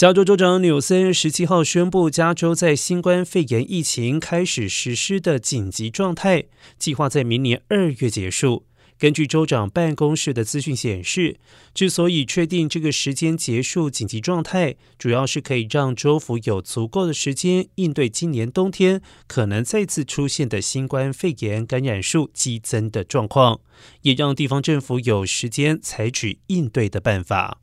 加州州长纽森十七号宣布加州在新冠肺炎疫情开始实施的紧急状态计划在明年二月结束。根据州长办公室的资讯显示之所以确定这个时间结束紧急状态主要是可以让州府有足够的时间应对今年冬天可能再次出现的新冠肺炎感染数激增的状况也让地方政府有时间采取应对的办法。